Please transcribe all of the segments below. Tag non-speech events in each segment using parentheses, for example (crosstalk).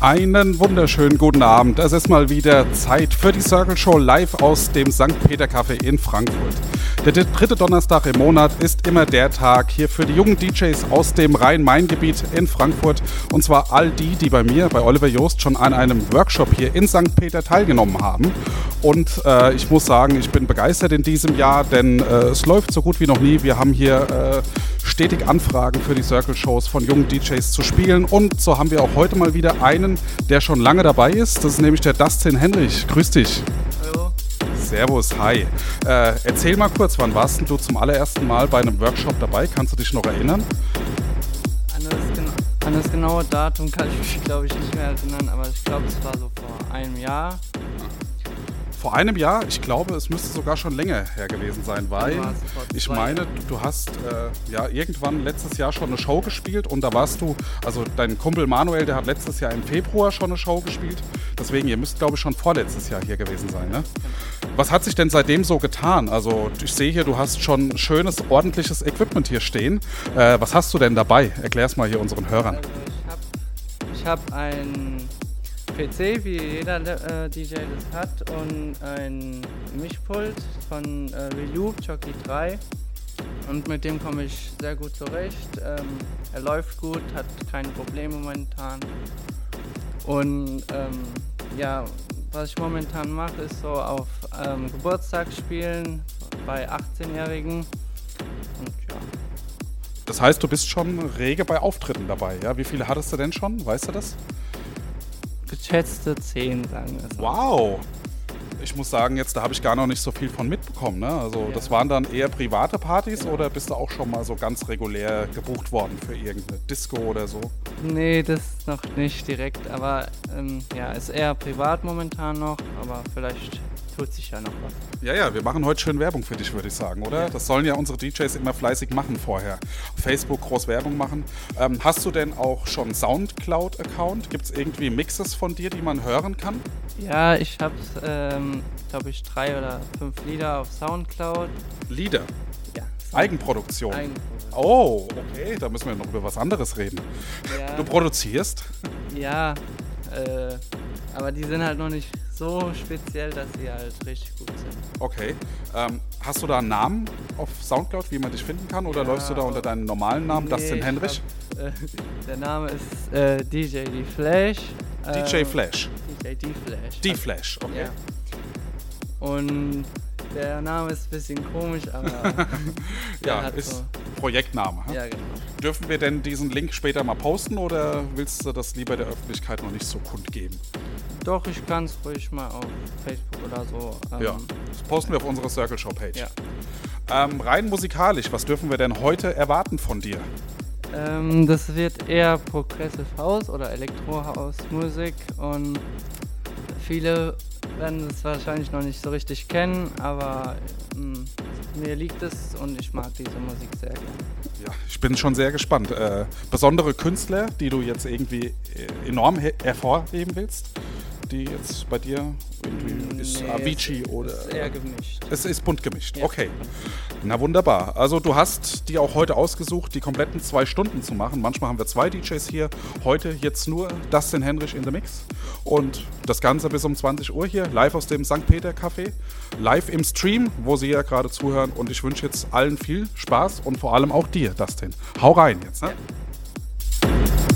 Einen wunderschönen guten Abend. Es ist mal wieder Zeit für die Circle Show live aus dem St. Peter Café in Frankfurt. Der dritte Donnerstag im Monat ist immer der Tag hier für die jungen DJs aus dem Rhein-Main-Gebiet in Frankfurt. Und zwar all die, die bei mir, bei Oliver Joost, schon an einem Workshop hier in St. Peter teilgenommen haben. Und äh, ich muss sagen, ich bin begeistert in diesem Jahr, denn äh, es läuft so gut wie noch nie. Wir haben hier äh, stetig Anfragen für die Circle Shows von jungen DJs zu spielen. Und so haben wir auch heute mal wieder einen, der schon lange dabei ist. Das ist nämlich der Dustin Henrich. Grüß dich. Servus, hi. Äh, erzähl mal kurz, wann warst du zum allerersten Mal bei einem Workshop dabei? Kannst du dich noch erinnern? An das, an das genaue Datum kann ich mich, glaube ich, nicht mehr erinnern, aber ich glaube, es war so vor einem Jahr. Vor einem Jahr, ich glaube, es müsste sogar schon länger her gewesen sein, weil ich meine, du hast äh, ja irgendwann letztes Jahr schon eine Show gespielt und da warst du, also dein Kumpel Manuel, der hat letztes Jahr im Februar schon eine Show gespielt. Deswegen, ihr müsst, glaube ich, schon vorletztes Jahr hier gewesen sein, ne? Was hat sich denn seitdem so getan? Also ich sehe hier, du hast schon schönes, ordentliches Equipment hier stehen. Äh, was hast du denn dabei? Erklär's mal hier unseren Hörern. Also ich habe hab ein PC, wie jeder äh, DJ das hat, und ein Mischpult von äh, Reloop Jockey 3. Und mit dem komme ich sehr gut zurecht. Ähm, er läuft gut, hat keine Probleme momentan. Und ähm, ja, was ich momentan mache, ist so auf ähm, Geburtstag spielen bei 18-Jährigen. Und ja, Das heißt, du bist schon rege bei Auftritten dabei, ja? Wie viele hattest du denn schon? Weißt du das? Geschätzte 10, sagen wir so. Wow. Ich muss sagen, jetzt da habe ich gar noch nicht so viel von mitbekommen. Ne? Also Ja. das waren dann eher private Partys oder bist du auch schon mal so ganz regulär gebucht worden für irgendeine Disco oder so? Nee, das noch nicht direkt, aber ähm, ja, ist eher privat momentan noch, aber vielleicht tut sich ja noch was. Ja, ja, wir machen heute schön Werbung für dich, würde ich sagen, oder? Ja. Das sollen ja unsere DJs immer fleißig machen vorher. Auf Facebook groß Werbung machen. Ähm, hast du denn auch schon Soundcloud-Account? Gibt es irgendwie Mixes von dir, die man hören kann? Ja, ich habe, ähm, glaube ich, drei oder fünf Lieder auf Soundcloud. Lieder, Ja, Eigenproduktion. Eigenproduktion. Oh, okay, da müssen wir noch über was anderes reden. Ja, Du produzierst? ja äh, aber die sind halt noch nicht so speziell, dass sie halt richtig gut sind. Okay. Ähm, hast du da einen Namen auf Soundcloud, wie man dich finden kann? Oder Ja, läufst du da unter deinem normalen Namen, Dustin ich Henrich? Hab, äh, (laughs) der Name ist äh, DJ D Flash. DJ Flash. DJ D Flash. D-Flash, okay. Ja. Und der Name ist ein bisschen komisch, aber (laughs) Ja, ist so. Projektname. hä? Ja, genau. Dürfen wir denn diesen Link später mal posten oder willst du das lieber der Öffentlichkeit noch nicht so kundgeben? Doch, ich kann es ruhig mal auf Facebook oder so. Ähm, Ja, das posten wir auf unserer Circle Show Page. Ja. Ähm, rein musikalisch, was dürfen wir denn heute erwarten von dir? Ähm, das wird eher Progressive House oder Elektro House Musik und viele werden es wahrscheinlich noch nicht so richtig kennen, aber ähm, mir liegt es und ich mag diese Musik sehr gerne. Ja, ich bin schon sehr gespannt. Äh, besondere Künstler, die du jetzt irgendwie äh, enorm he- hervorheben willst, die jetzt bei dir irgendwie ist Nee, Avicii es, oder. Ist eher gemischt. Es ist bunt gemischt. Ja. Okay. Na wunderbar. Also du hast die auch heute ausgesucht, die kompletten zwei Stunden zu machen. Manchmal haben wir zwei DJs hier. Heute jetzt nur Dustin Henrich in the Mix. Und das Ganze bis um 20 Uhr hier, live aus dem St. Peter Café. Live im Stream, wo Sie ja gerade zuhören. Und ich wünsche jetzt allen viel Spaß und vor allem auch dir, Dustin. Hau rein jetzt. Ne? Ja.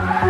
you.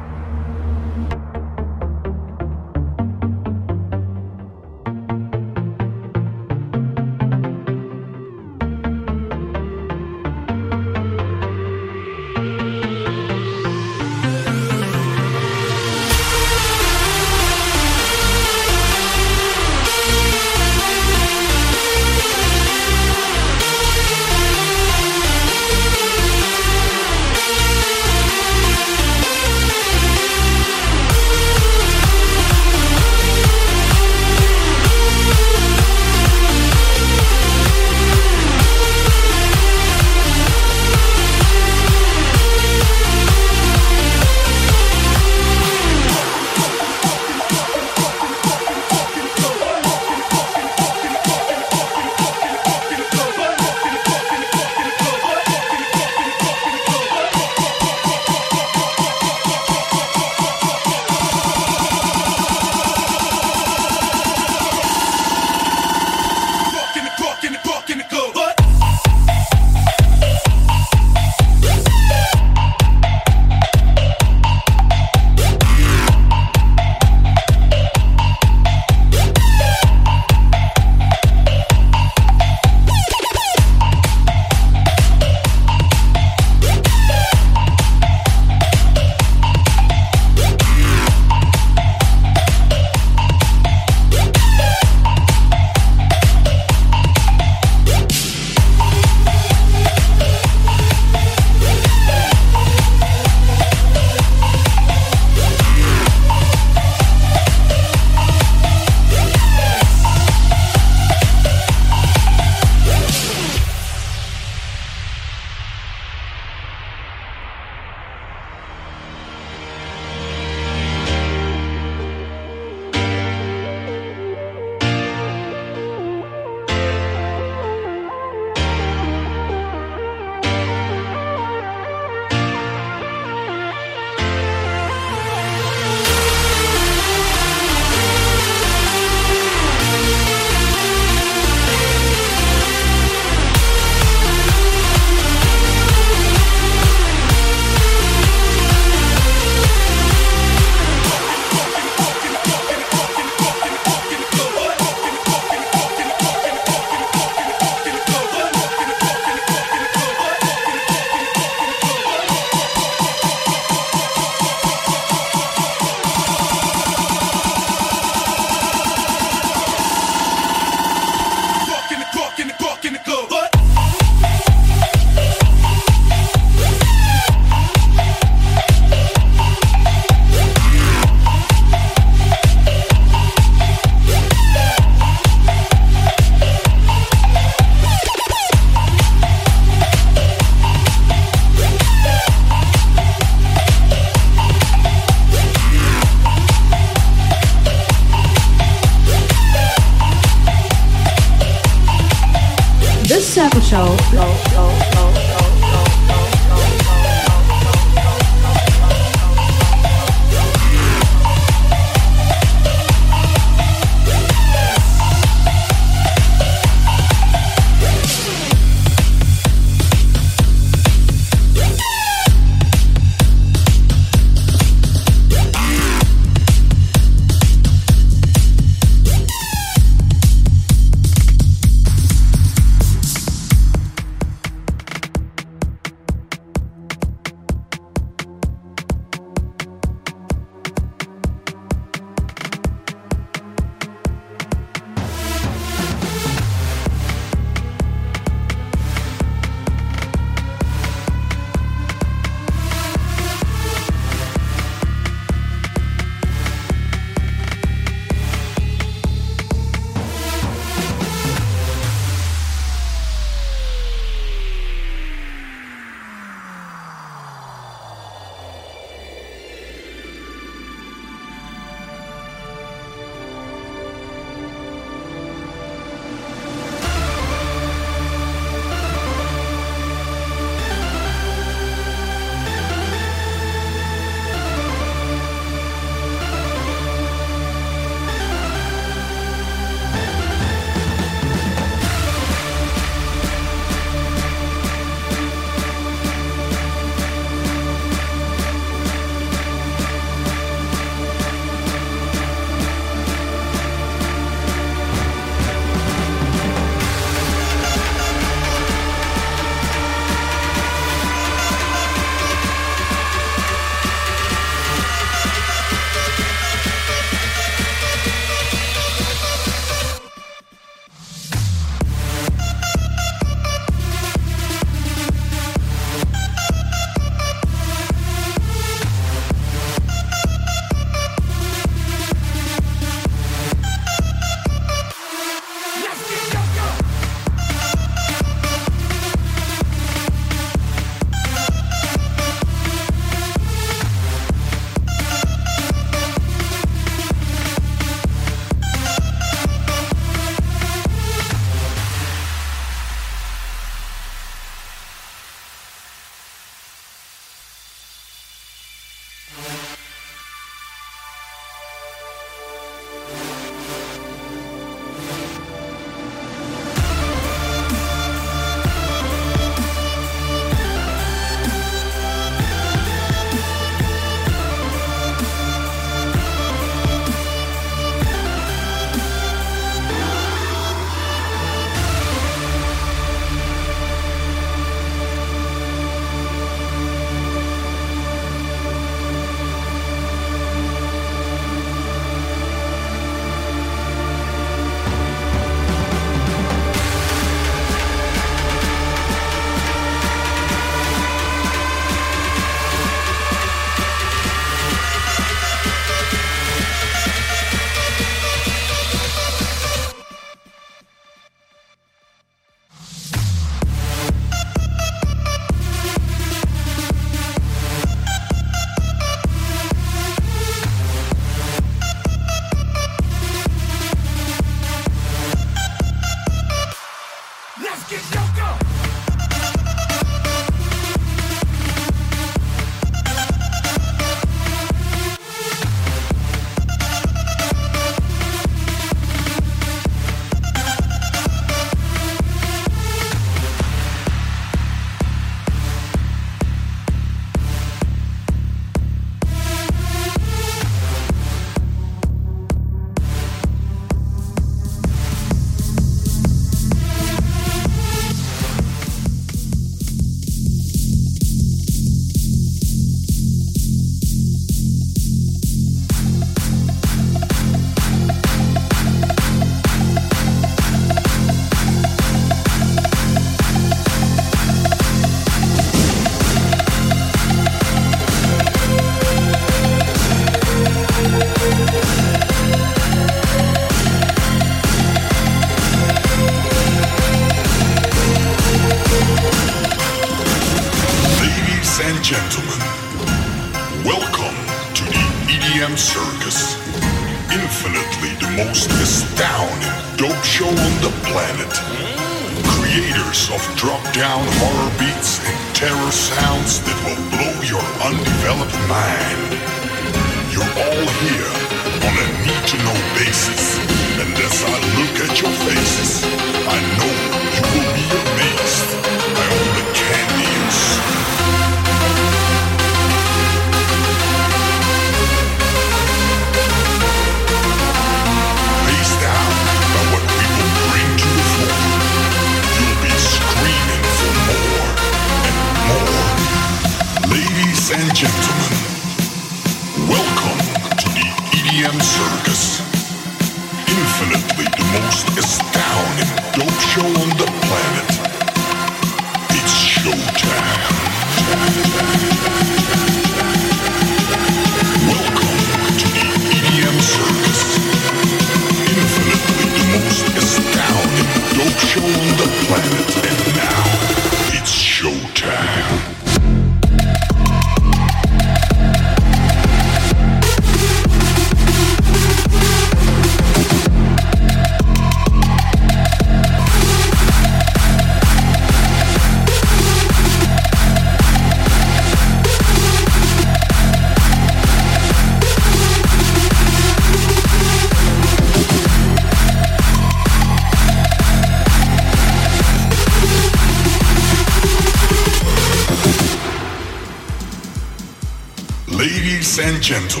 Gentlemen,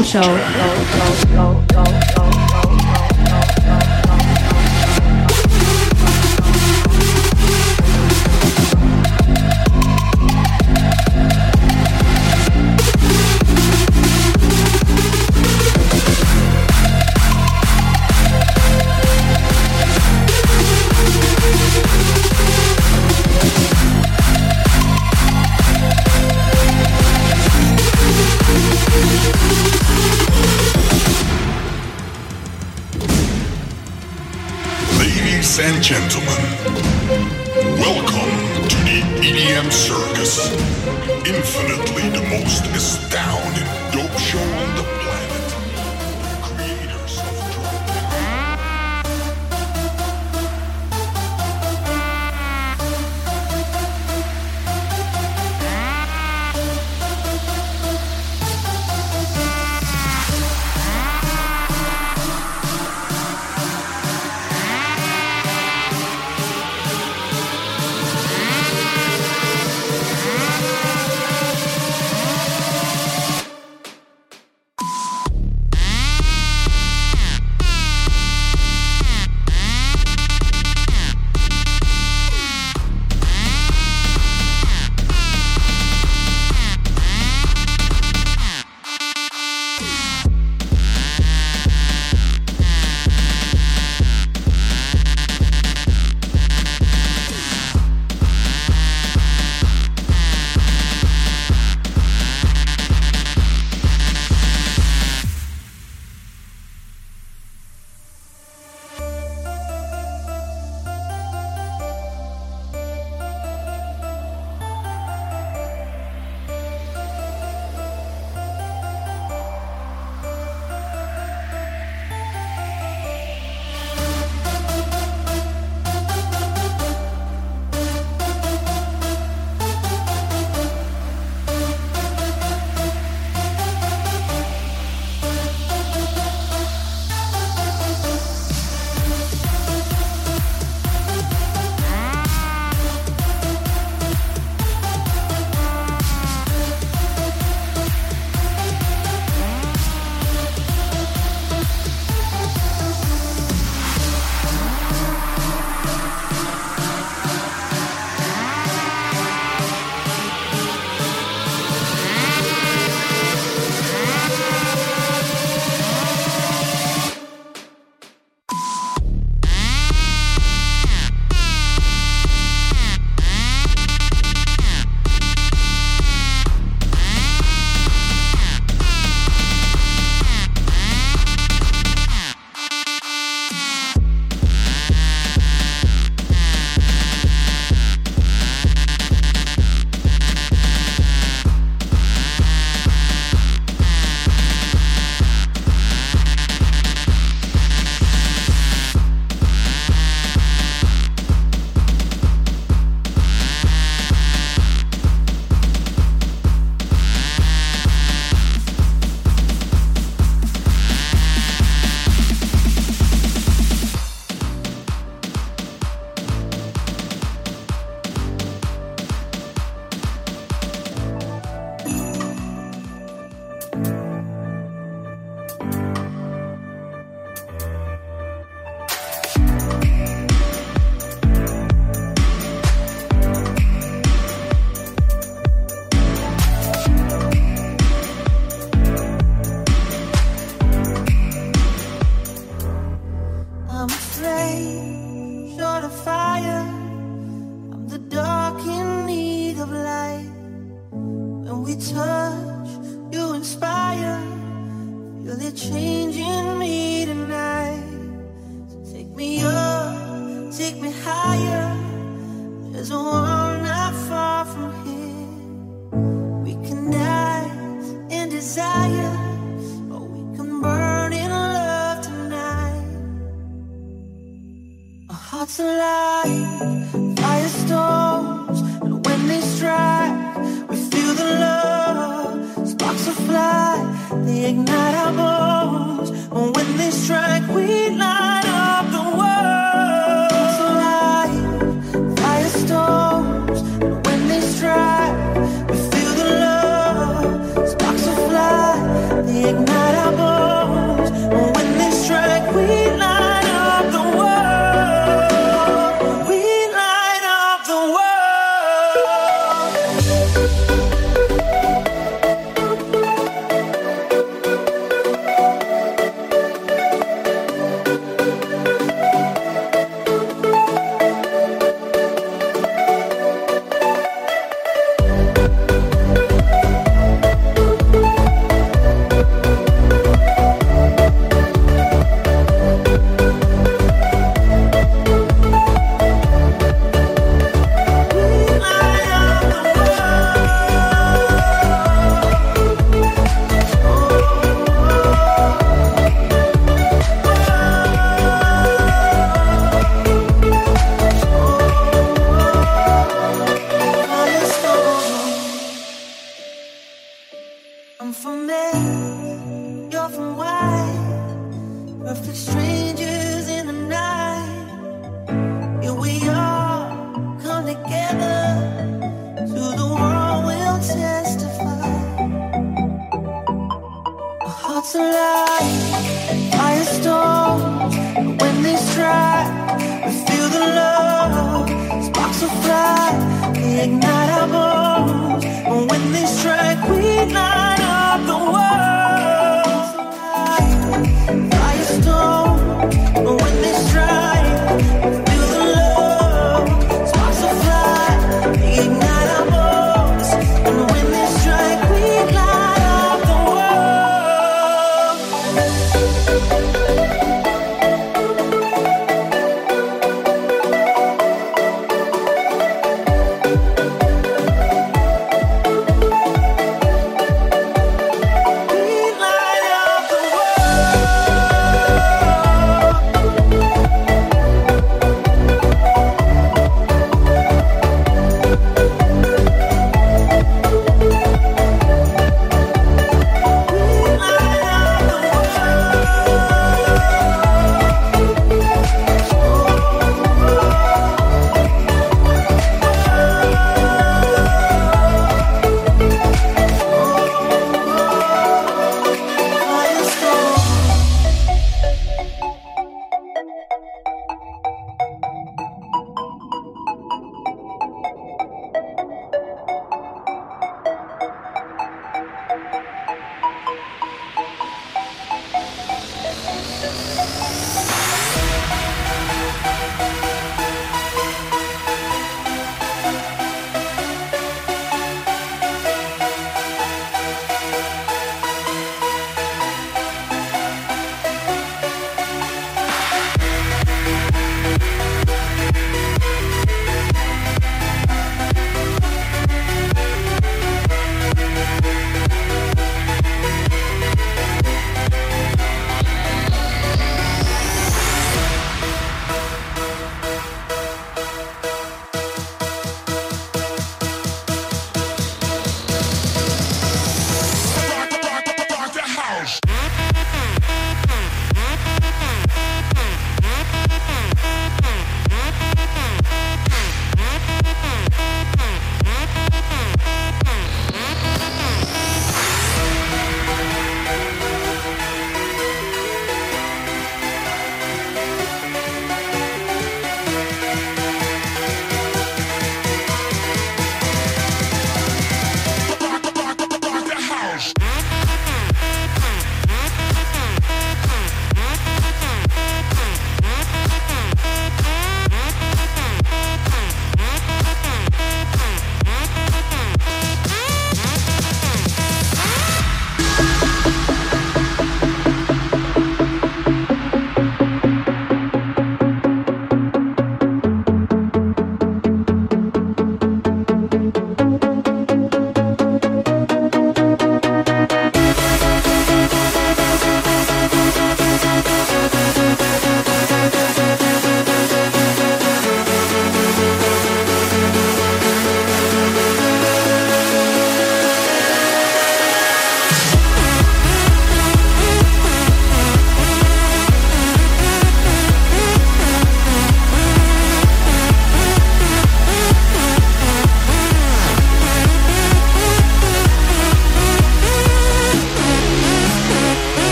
it's The gentlemen,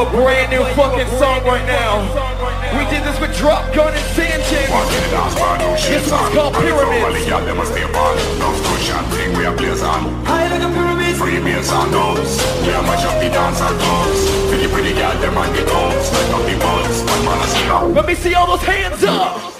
A brand new fucking song right now. We did this with Drop Gun and Sanchez. This one's called Pyramids. High like a pyramid. Freebase on those, we are much of the dance and clubs. Pretty pretty girl, them on the toes, like up the buds, one man a sit Let me see all those hands up.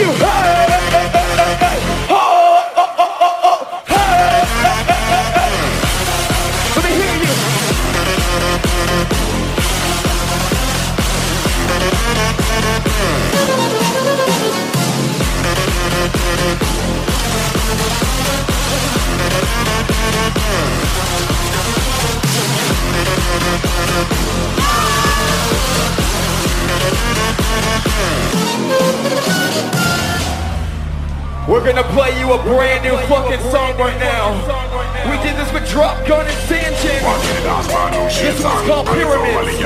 you. We're gonna play you a brand new fucking song right now. We did this with Drop Gun and Sanchez. This one's called Pyramids.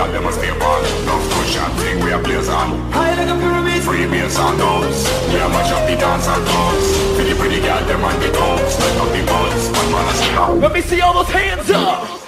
High like a pyramid. Freebase on those, we are much of the dance and clubs. Pretty pretty girl, them on the toes, like up the buds, one man a sit Let me see all those hands up.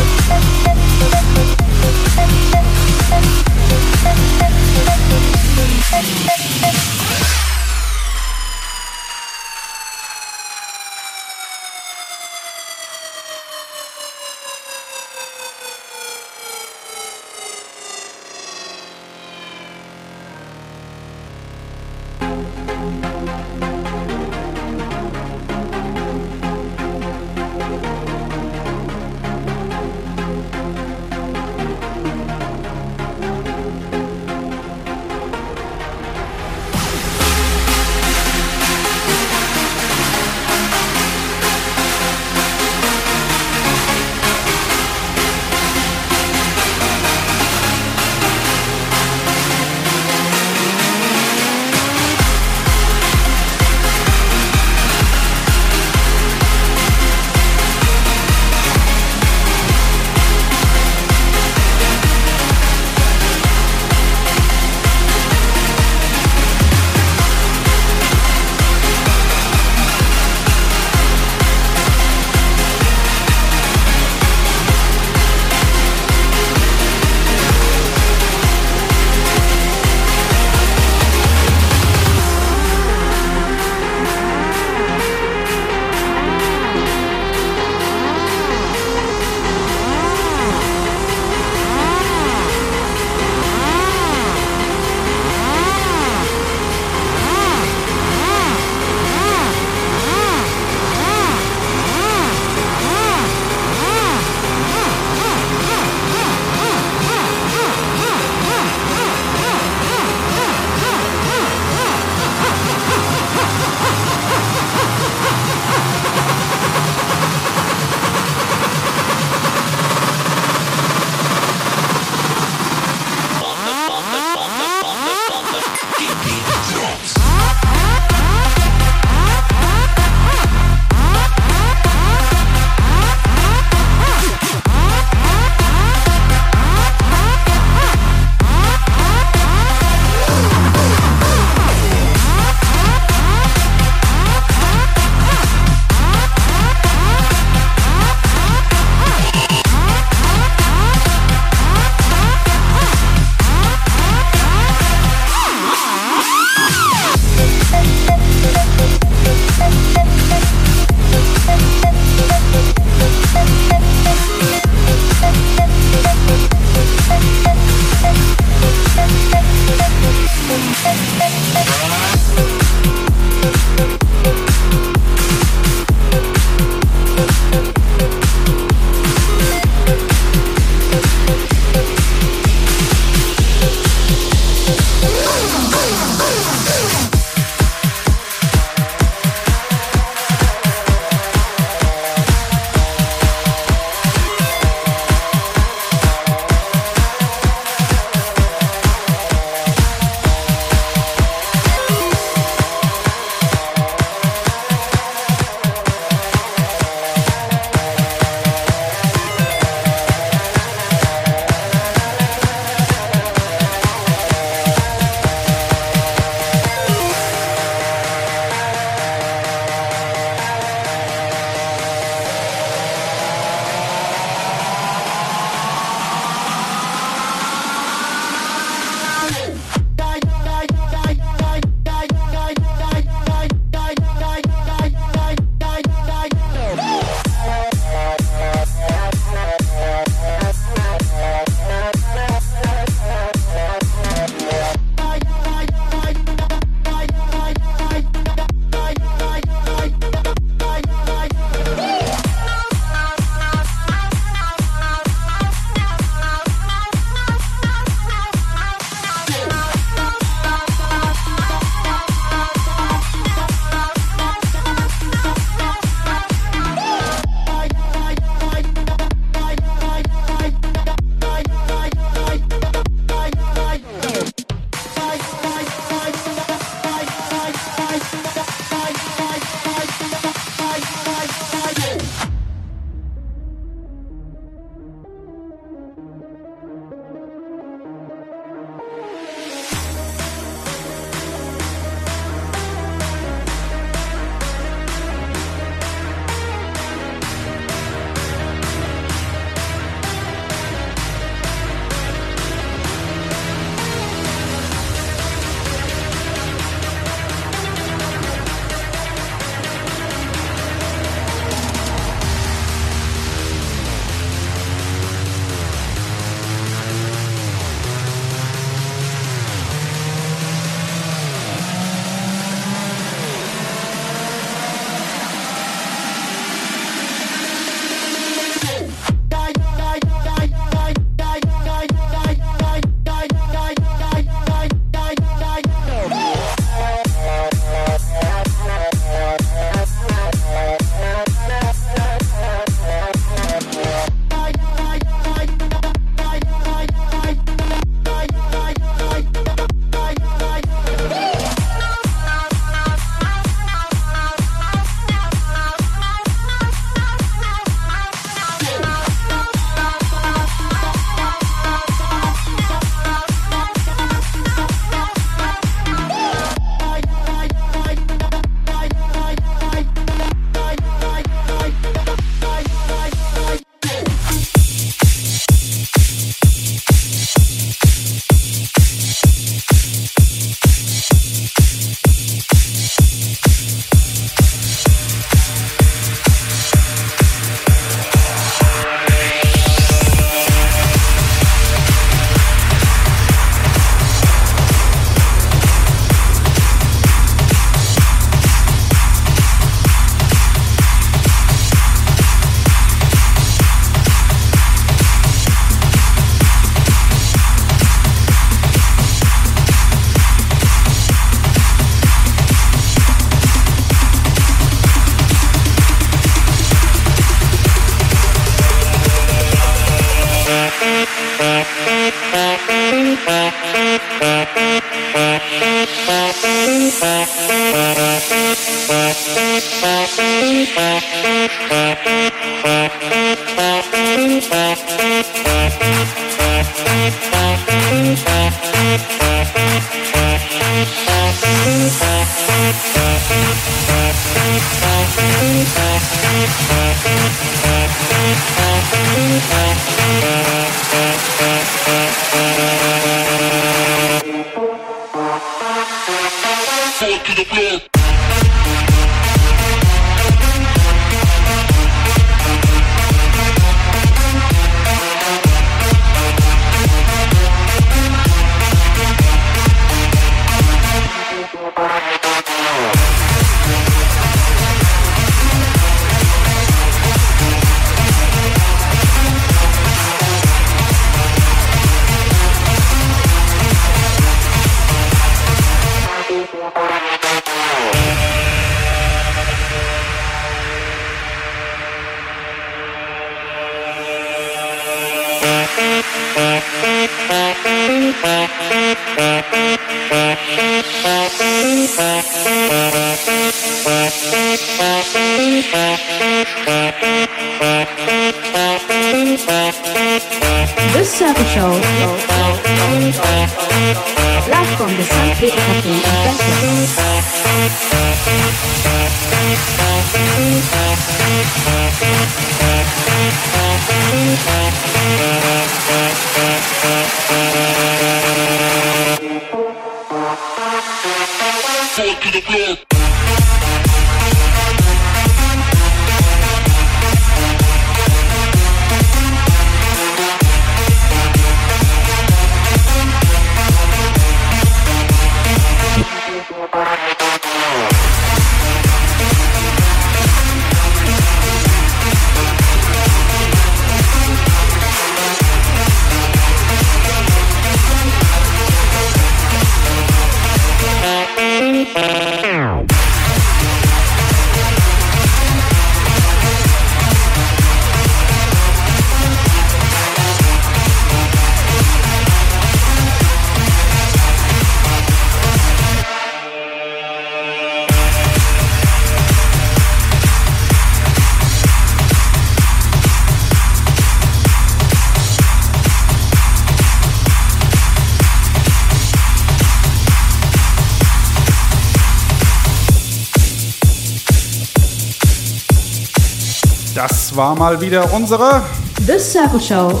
War mal wieder unsere The Circle Show.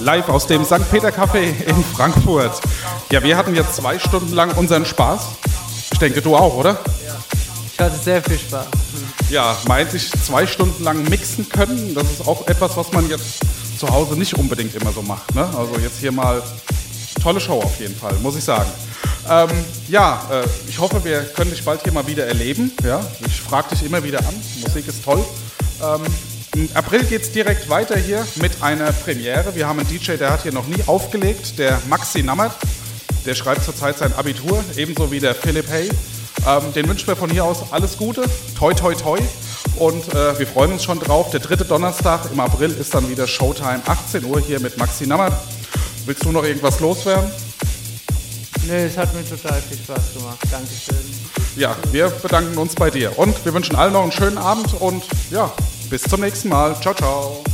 Live aus dem St. Peter Café in Frankfurt. Ja, wir hatten jetzt zwei Stunden lang unseren Spaß. Ich denke, du auch, oder? Ich hatte sehr viel Spaß. Ja, meint sich zwei Stunden lang mixen können. Das ist auch etwas, was man jetzt zu Hause nicht unbedingt immer so macht. Ne? Also jetzt hier mal tolle Show auf jeden Fall, muss ich sagen. Ähm, ja, äh, ich hoffe, wir können dich bald hier mal wieder erleben. Ja? Ich frage dich immer wieder an. Musik ist toll. Ähm, Im April geht es direkt weiter hier mit einer Premiere. Wir haben einen DJ, der hat hier noch nie aufgelegt, der Maxi Nammert. Der schreibt zurzeit sein Abitur, ebenso wie der Philipp Hay. Ähm, den wünschen wir von hier aus alles Gute. Toi, toi, toi. Und äh, wir freuen uns schon drauf. Der dritte Donnerstag im April ist dann wieder Showtime, 18 Uhr hier mit Maxi Nammert. Willst du noch irgendwas loswerden? Nee, es hat mir total viel Spaß gemacht. Dankeschön. Ja, wir bedanken uns bei dir. Und wir wünschen allen noch einen schönen Abend und ja, bis zum nächsten Mal. Ciao, ciao.